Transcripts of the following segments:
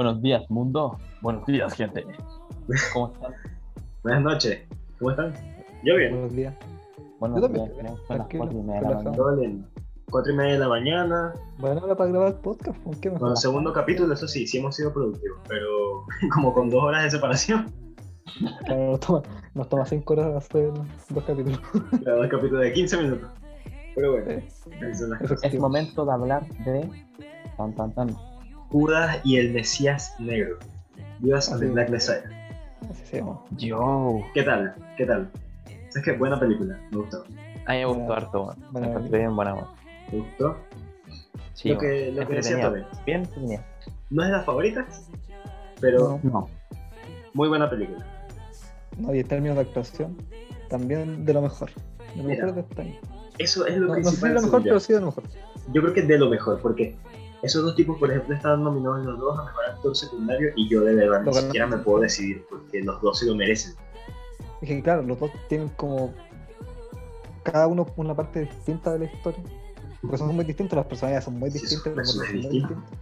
Buenos días, mundo. Buenos días, gente. ¿Cómo están? Buenas noches. ¿Cómo están? Yo bien. Buenos días. Buenos Yo también, días. bien, Son las cuatro y media de la mañana. Cuatro y media de la mañana. Buena hora para grabar el podcast, ¿con qué mejor? Con el segundo capítulo, eso sí, sí hemos sido productivos, pero como con dos horas de separación. Claro, nos toma, nos toma cinco horas hacer dos capítulos. Cada capítulo de 15 minutos. Pero bueno. Es momento de hablar de. Tan, tan, tan. Judas y el Mesías Negro. Judas and the Así. Black Messiah. Así se llama. Yo. ¿Qué tal? ¿Qué tal? ¿Sabes qué? Buena película, me gustó. A mí me gustó harto, Me encontré bien buena, weón. ¿Me gustó? Sí, lo que, lo que decía. Tobe, Bien entretenida. no es de las favoritas, pero No. muy buena película. No, y en términos de actuación, también de lo mejor. De lo Mira, mejor de este año. Eso es lo No, no sé si principal. de lo mejor, pero sí de lo mejor. Yo creo que de lo mejor, porque esos dos tipos, por ejemplo, estaban nominados los dos a mejor actor secundario y yo de verdad ni siquiera me puedo decidir porque los dos se lo merecen. Es que claro, los dos tienen como cada uno una parte distinta de la historia. Porque son muy distintos, las personalidades son muy distintas, son los roles son muy personajes distintos.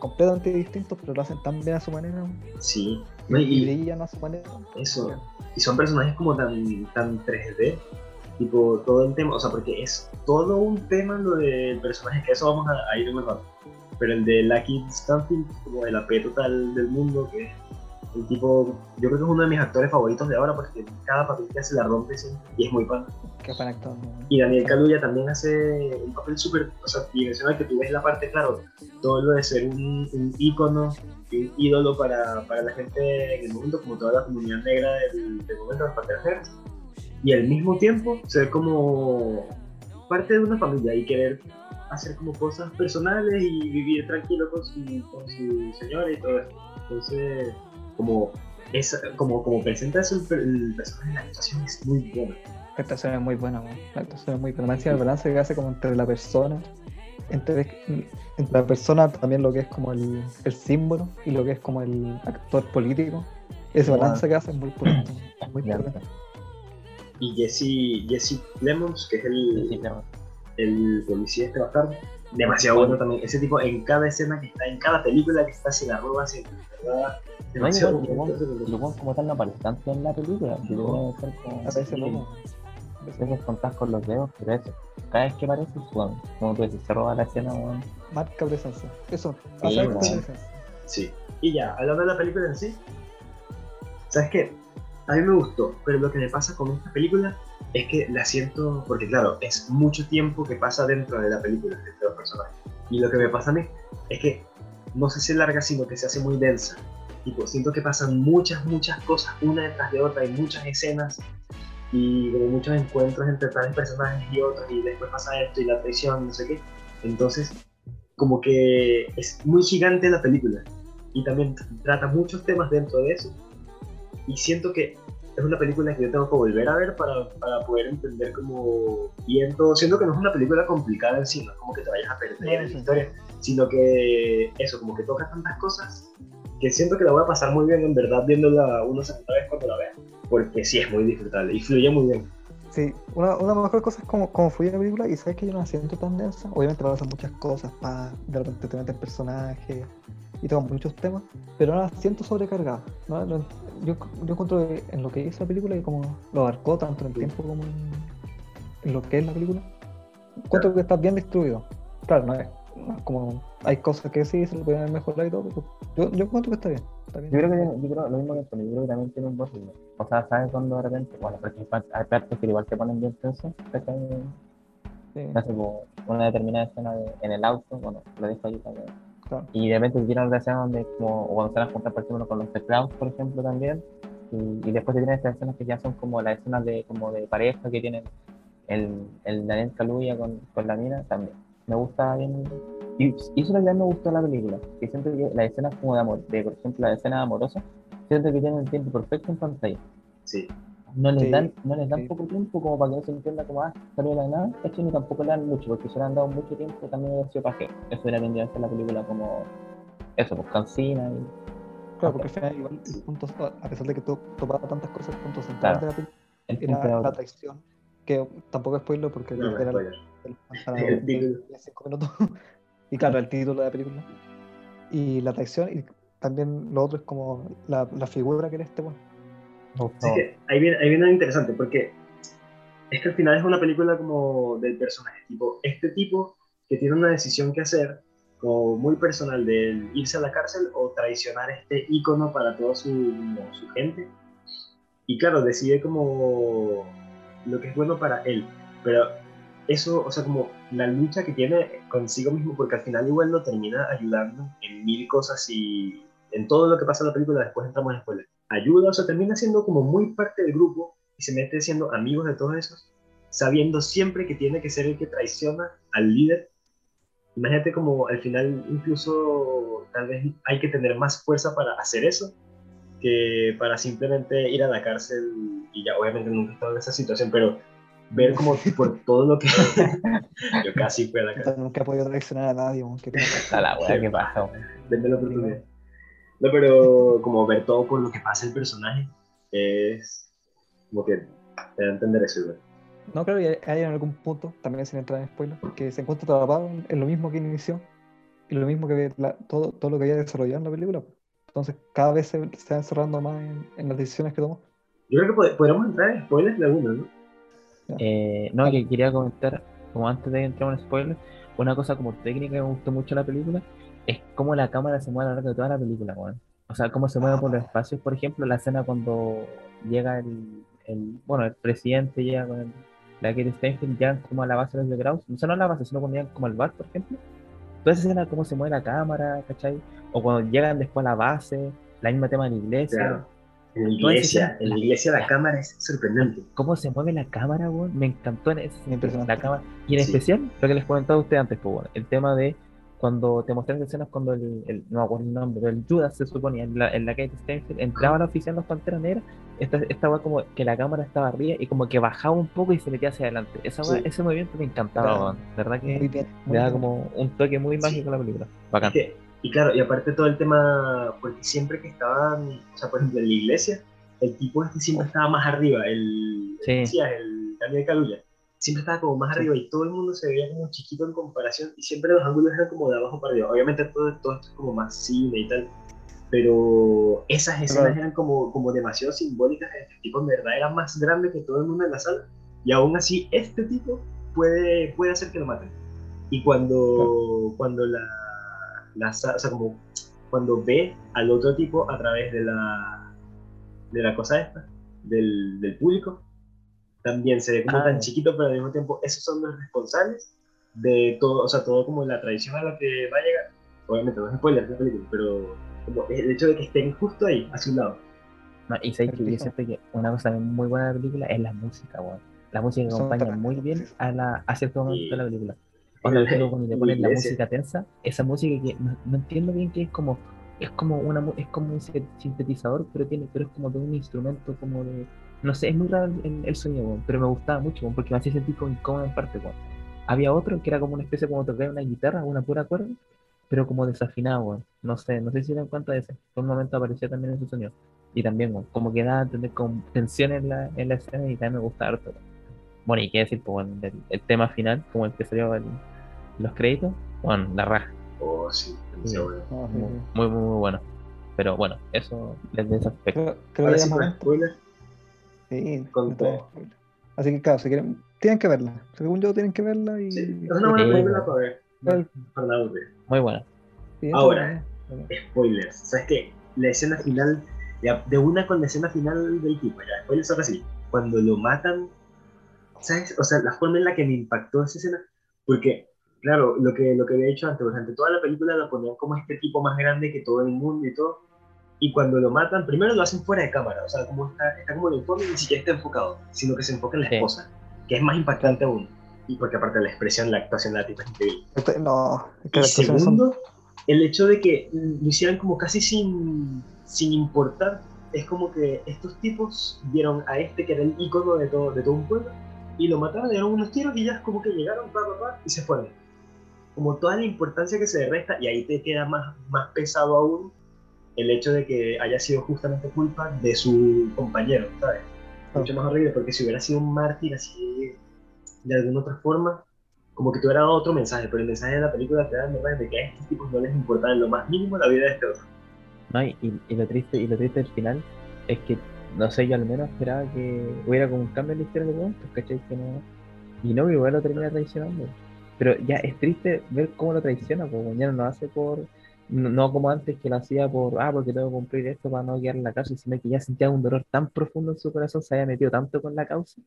Completamente distintos, pero lo hacen tan bien a su manera. Sí, Y, no, y y brillan a su manera. eso. Y son personajes como tan, tan 3D, tipo todo el tema, o sea, porque es todo un tema lo del personaje, que eso vamos a, a ir mejor. Pero el de Lucky Stanfield, como el AP total del mundo, que es el tipo, yo creo que es uno de mis actores favoritos de ahora porque cada papel que hace la rompe siempre y es muy pan. Que van actuando. Y Daniel Kaluuya también hace un papel súper, o sea, dimensional, que tú ves la parte, claro, todo lo de ser un, un ícono un ídolo para, para la gente en el mundo, como toda la comunidad negra del, del momento de las panteras. Y al mismo tiempo ser como parte de una familia y querer hacer como cosas personales y vivir tranquilo con su, con su señora y todo eso. Entonces, como, es, como, como presenta eso el, el personaje, la actuación es muy buena. La actuación es muy buena, weón. La actuación es muy buena. Me encima el balance que hace como entre la persona, entre, entre la persona también lo que es como el, el símbolo y lo que es como el actor político. Ese balance que hace es muy potente. Muy Ya. Y Jesse, Jesse Plemons, que es el, Sí, claro. el policía este bastardo, demasiado bueno también. Ese tipo en cada escena que está, en cada película que está, se la roba ¿verdad? No, Demasiado igual, bueno. igual como tal no aparece tanto en la película. ser como- Aparece poco. A veces contás con los dedos, pero eso. Cada vez que aparece, weón, como tú dices, se roba la escena, weón. Marca presencia. Eso. Sí, presencia. Sí. Y ya, hablando de la película en sí, ¿sabes qué? A mí me gustó, pero lo que me pasa con esta película es que la siento, porque claro, es mucho tiempo que pasa dentro de la película, de los personajes. Y lo que me pasa a mí es que no se hace larga, sino que se hace muy densa. Tipo, siento que pasan muchas, muchas cosas una detrás de otra, hay muchas escenas y como muchos encuentros entre tales personajes y otros, y después pasa esto y la traición, no sé qué. Entonces, como que es muy gigante la película y también trata muchos temas dentro de eso. Y siento que es una película que yo tengo que volver a ver para, para poder entender como bien todo. Siento que no es una película complicada en sí, no es como que te vayas a perder en la sí. historia, sino que eso, como que toca tantas cosas que siento que la voy a pasar muy bien en verdad viéndola una segunda vez cuando la vea. Porque sí es muy disfrutable y fluye muy bien. Sí, una, una mejor cosa es como, como fluye la película y sabes que yo no la siento tan densa. Obviamente pasan muchas cosas, pa, de repente te meten personajes y tocan muchos temas, pero no la siento sobrecargada. ¿no? Yo, yo encuentro que en lo que hizo la película y como lo abarcó tanto en el tiempo como en, en lo que es la película, encuentro que está bien distribuido. Claro, no es, no es como hay cosas que sí se le pueden mejorado y todo, pero yo, yo encuentro que está bien. Está bien. Yo creo que yo creo lo mismo que Antonio, yo creo que también tiene un ritmo. O sea, ¿sabes cuando de repente? Bueno, hay par- hay partes que igual te ponen bien tenso. Sí, No sé, una determinada escena de- en el auto, bueno, lo dejo ahí también. Claro. Y de repente te tiran otra escena donde, como, o cuando se van a juntar, por ejemplo, con los teclados, por ejemplo, también. Y, y después te tienen estas escenas que ya son como las escenas de, como de pareja que tienen el, el Daniel Kaluuya con, con la mina también. Me gusta bien. Y, y eso también me gustó la película. Que siento que las escenas como de amor, de por ejemplo, la escena amorosa, siento que tienen el tiempo perfecto en pantalla. Sí. No les Sí, dan, no les dan sí. poco tiempo como para que no se entienda como, ah, salió de la nada, ¿cachai? Ni tampoco le dan mucho, porque si le han dado mucho tiempo también hubiera sido pajero. Eso hubiera ser la película como, eso, pues cansina y... Claro, porque al final igual el punto, a pesar de que tú topaba tantas cosas, el punto central Claro. de la película era era la traición. Que tampoco es spoiler porque No, en cinco minutos. y claro, el título de la película. y la traición, y también lo otro es como la, la figura que era este bueno. Ahí viene, ahí viene lo interesante, porque es que al final es una película como del personaje, tipo, este tipo que tiene una decisión que hacer, como muy personal, de irse a la cárcel o traicionar este ícono para toda su, gente. Y claro, decide como lo que es bueno para él, pero eso, o sea, como la lucha que tiene consigo mismo, porque al final igual lo termina ayudando en mil cosas y en todo lo que pasa en la película, después entramos en spoiler. Ayuda, o sea, termina siendo como muy parte del grupo y se mete siendo amigos de todos esos, sabiendo siempre que tiene que ser el que traiciona al líder. Imagínate como al final incluso tal vez hay que tener más fuerza para hacer eso que para simplemente ir a la cárcel y ya obviamente nunca he estado en esa situación, pero ver como por todo lo que yo casi fui a la cárcel. Nunca he podido traicionar a nadie, A la wea, ¿qué pasa? Denme la oportunidad. No, pero como ver todo por lo que pasa el personaje es como que te da a entender eso. No, claro, y hay hay en algún punto, también sin entrar en spoiler, que se encuentra atrapado en, lo mismo que inició y lo mismo que la- todo, todo lo que había desarrollado en la película. Entonces, cada vez se, se va encerrando más en, en las decisiones que tomó. Yo creo que pod- podríamos entrar en spoilers de alguna, ¿no? Eh, no, que quería comentar, como antes de entrar en spoiler, una cosa como técnica que me gustó mucho la película es cómo la cámara se mueve a lo largo de toda la película, weón. O sea, cómo se mueve por los espacios, por ejemplo, la escena cuando llega el, el bueno, el presidente llega con el, la Kate Steinfeld, llegan como a la base de los de Kraus, no solo a la base, sino cuando llegan como al bar, por ejemplo. Toda esa escena, cómo se mueve la cámara, ¿cachai? O cuando llegan después a la base, la misma tema de la iglesia. Claro. En la iglesia, escena- en la iglesia la cámara es sorprendente. cómo se mueve la cámara, weón. Me encantó en ese la cámara. Y en Sí. especial, lo que les comentaba a ustedes antes, pues, bueno, el tema de cuando te mostré las escenas cuando el, el- no acuerdo el nombre, pero el Judas se suponía, en la, en la Kate Steinfeld, entraba a la oficina en los Panteras Negras, esta, esta weá como que la cámara estaba arriba y como que bajaba un poco y se metía hacia adelante. Esa Sí. ese movimiento me encantaba. De verdad Muy que bien. muy le da como un toque muy Sí. mágico a la película. Bacán. Que- y claro, y aparte todo el tema, porque siempre que estaban, o sea, por ejemplo, en la iglesia, el tipo este siempre estaba más arriba, el, Sí. el Mesías, el Daniel Kaluuya, siempre estaba como más arriba y todo el mundo se veía como chiquito en comparación y siempre los ángulos eran como de abajo para arriba. Obviamente todo, todo esto es como más cine y tal, pero esas escenas Claro. eran como, como demasiado simbólicas, este tipo en verdad era más grande que todo el mundo en la sala y aún así este tipo puede, puede hacer que lo maten. Y cuando, cuando la, la o sea, como cuando ve al otro tipo a través de la, de la cosa esta, del, del público, también se ve como Ah. tan chiquito, pero al mismo tiempo esos son los responsables de todo, o sea, todo como la tradición a la que va a llegar. Obviamente no es spoiler de la película, pero como el hecho de que estén justo ahí, a su lado. No, y sabes que yo siento que una cosa muy buena de la película es la música, weón. La música que acompaña muy bien a, la, a cierto momento de la película. Por ejemplo, cuando le en ponen la música tensa, esa música que no, no entiendo bien que es como es como una es como un sin- sintetizador, pero tiene pero es como de un instrumento como de no sé, es muy raro el, el- el sonido, weón, pero me gustaba mucho, weón, porque me hacía sentir como incómodo en parte, weón. Había otro que era como una especie como tocar una guitarra, una pura cuerda, pero como desafinado. No sé, no sé si se dan cuenta de eso. Por un momento aparecía también ese sonido. Y también, como que da a tener como tensión en la, en la escena y también me gusta harto. Bueno, y qué decir, pues, bueno, el, el tema final, como el que salió en los créditos, bueno, la raja. Oh, sí, bueno. No, sí, Muy, muy, muy, muy bueno. Pero bueno, eso desde ese aspecto. Creo, creo que sí, spoiler. Sí, con todo. Así que claro, si quieren, tienen que verla. Según yo, tienen que verla y. Sí, es una buena Sí. película para ver. Para la aburrir. Muy buena. Sí, Ahora. bueno. spoilers. ¿Sabes qué? La escena final, de una con la escena final del tipo, ya, spoilers ahora sí. Cuando lo matan, ¿sabes? O sea, la forma en la que me impactó esa escena, porque, claro, lo que, lo que había dicho antes, durante toda la película lo ponían como este tipo más grande que todo el mundo y todo. Y cuando lo matan, primero lo hacen fuera de cámara, o sea, como está, está como el y ni siquiera está enfocado, sino que se enfoca en la Sí. esposa, que es más impactante aún. Y porque aparte la expresión, la actuación de la tipa es increíble. Este- No, es que Y actuaciones son- segundo, el hecho de que lo hicieran como casi sin, sin importar. Es como que estos tipos vieron a este que era el ícono de todo, de todo un pueblo y lo mataron, le dieron unos tiros y ya es como que llegaron, pa, pa, pa, y se fueron. Como toda la importancia que se le resta, y ahí te queda más, más pesado aún el hecho de que haya sido justamente culpa de su compañero, ¿sabes? Mucho más horrible, porque si hubiera sido un mártir así de alguna otra forma, como que tuviera otro mensaje, pero el mensaje de la película te da el de que a estos tipos no les importa en lo más mínimo la vida de este otro. No, y, y lo triste, y lo triste del final es que, no sé, yo al menos esperaba que hubiera como un cambio en la historia de pues, ¿cachai? Que no, y no, igual lo termina traicionando. Pero ya es triste ver cómo lo traiciona, porque ya no lo hace por, no, como antes que lo hacía por, ah, porque tengo que cumplir esto para no quedar en la cárcel, sino que ya sentía un dolor tan profundo en su corazón, se había metido tanto con la causa,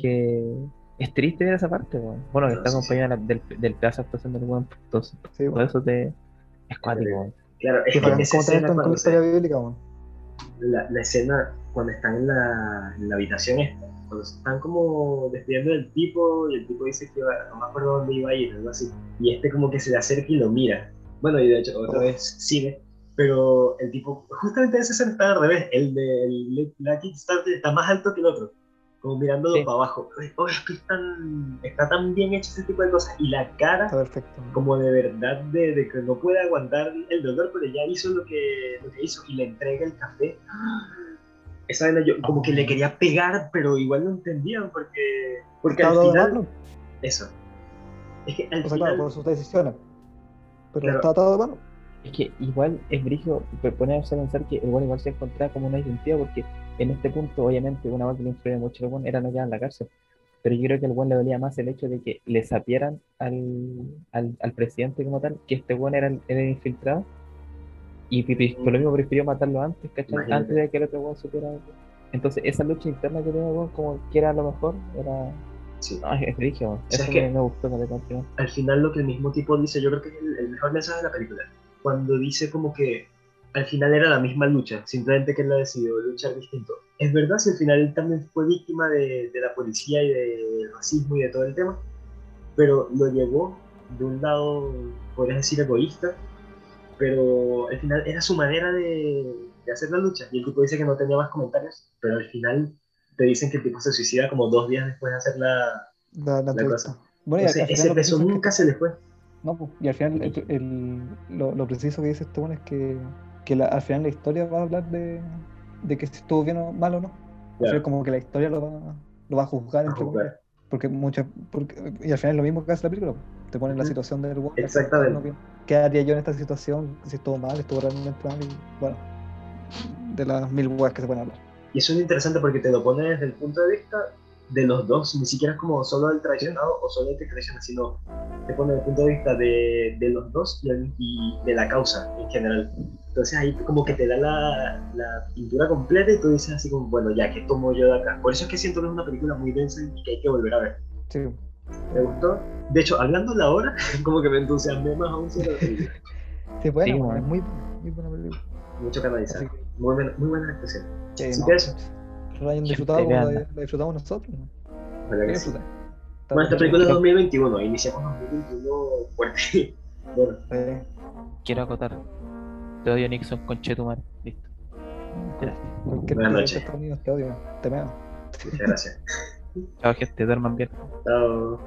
que es triste ver esa parte, bueno, que está acompañada del, del pedazo de actuación del buen entonces, por eso te, es cuático. Claro, es que esa escena cuando se, bíblica, la, la, escena cuando están en la, en la habitación esta, cuando se están como despidiendo del tipo y el tipo dice que no me acuerdo dónde iba a ir, algo así, y este como que se le acerca y lo mira, bueno, y de hecho otra vez sigue, pero el tipo, justamente ese escena está al revés, el de la Kickstarter está más alto que el otro como mirándolo para abajo. Oh, es que tan, está tan bien hecho ese tipo de cosas. Y la cara, como de verdad, de, que no puede aguantar el dolor, pero ya hizo lo que, lo que hizo y le entrega el café. Esa vez yo como que le quería pegar, pero igual no entendían porque, porque al final. Eso. Es que al final. por sus decisiones. Pero está atado de mano. Es que igual es brillo ponerse a pensar que el bueno igual se encontraba como una identidad porque en este punto, obviamente, una vez que le influye mucho al buen era no quedar en la cárcel. Pero yo creo que al buen le dolía más el hecho de que le sapieran al, al, al presidente como tal, que este buen era, el infiltrado. Y por lo mismo prefirió matarlo antes, ¿cachai? Antes de que el otro buen supiera. Entonces, esa lucha interna que tenía el como que era lo mejor, era. Sí. No, es Eso que me, gustó Al final, lo que el mismo tipo dice, yo creo que es el mejor mensaje de la película cuando dice como que al final era la misma lucha, simplemente que él ha decidido luchar distinto. Es verdad, si al final él también fue víctima de, la policía y del racismo y de todo el tema, pero lo llevó de un lado, podrías decir, egoísta, pero al final era su manera de, hacer la lucha. Y el tipo dice que no tenía más comentarios, pero al final te dicen que el tipo se suicida como dos días después de hacer la, la, cosa. Bueno, ese peso nunca se le fue. No, pues, y al final el, lo, preciso que dice este es que, que al final la historia va a hablar de, de que si estuvo bien o mal o no. O sea, como que la historia lo va, lo va a juzgar, entre comillas. Porque muchas, porque, y al final es lo mismo que hace la película. Te ponen la situación del Walker. Exactamente. ¿Qué haría yo en esta situación? Si estuvo mal, estuvo realmente mal. Y bueno, de las mil weas que se pueden hablar. Y eso es interesante porque te lo pone desde el punto de vista de los dos, ni siquiera es como solo el traicionado o solo el que traiciona, sino te pone el punto de vista de, de los dos y, de la causa en general. Entonces ahí como que te da la, la, pintura completa y tú dices así como, bueno, ya, ¿qué tomo yo de acá? Por eso es que siento que es una película muy densa y que hay que volver a ver. Sí. Me gustó. De hecho, hablando la hora, como que me entusiasmé más aún sobre la película. Sí, bueno, es muy, muy buena película. Mucho que analizar. Muy, buena, muy buena actuación. Sí, así que eso lo hayan disfrutado como la, disfrutamos nosotros. Bueno, esta película es 2021, iniciamos 2021 fuerte. bueno. Quiero acotar. Te odio Nixon con Chetumar. Listo. Gracias. Buenas noches. Te odio. Te meo. Muchas gracias. Chao gente, duerman bien. Chao.